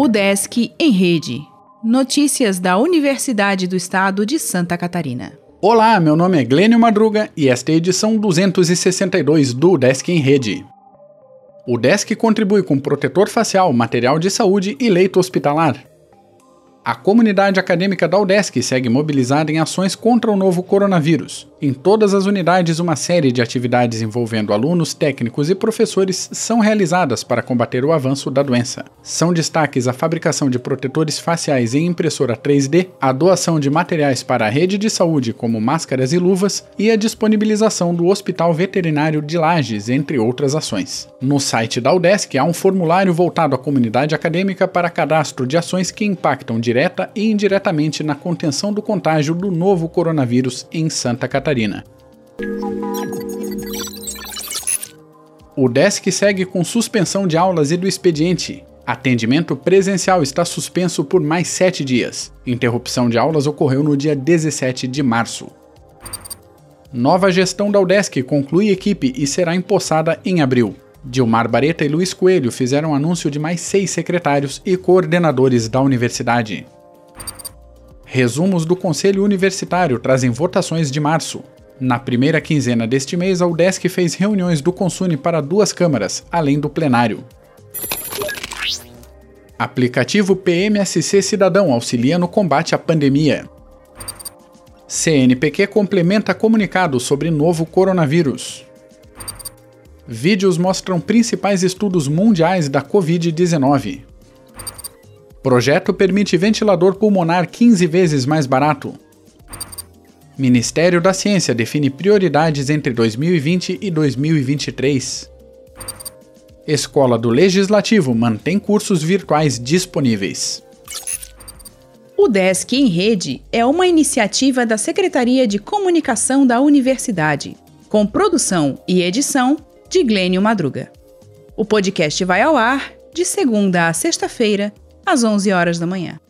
O Desk em Rede. Notícias da Universidade do Estado de Santa Catarina. Olá, meu nome é Glênio Madruga e esta é a edição 262 do Desk em Rede. O Desk contribui com protetor facial, material de saúde e leito hospitalar. A comunidade acadêmica da UDESC segue mobilizada em ações contra o novo coronavírus. Em todas as unidades, uma série de atividades envolvendo alunos, técnicos e professores são realizadas para combater o avanço da doença. São destaques a fabricação de protetores faciais em impressora 3D, a doação de materiais para a rede de saúde, como máscaras e luvas, e a disponibilização do Hospital Veterinário de Lages, entre outras ações. No site da UDESC há um formulário voltado à comunidade acadêmica para cadastro de ações que impactam diretamente direta e indiretamente na contenção do contágio do novo coronavírus em Santa Catarina. O DESC segue com suspensão de aulas e do expediente. Atendimento presencial está suspenso por mais sete dias. Interrupção de aulas ocorreu no dia 17 de março. Nova gestão da UDESC conclui equipe e será empossada em abril. Dilmar Bareta e Luiz Coelho fizeram anúncio de mais seis secretários e coordenadores da universidade. Resumos do Conselho Universitário trazem votações de março. Na primeira quinzena deste mês, a UDESC fez reuniões do Consune para duas câmaras, além do plenário. Aplicativo PMSC Cidadão auxilia no combate à pandemia. CNPq complementa comunicado sobre novo coronavírus. Vídeos mostram principais estudos mundiais da Covid-19. Projeto permite ventilador pulmonar 15 vezes mais barato. Ministério da Ciência define prioridades entre 2020 e 2023. Escola do Legislativo mantém cursos virtuais disponíveis. O Desk em Rede é uma iniciativa da Secretaria de Comunicação da Universidade, com produção e edição de Glênio Madruga. O podcast vai ao ar de segunda a sexta-feira, às 11 horas da manhã.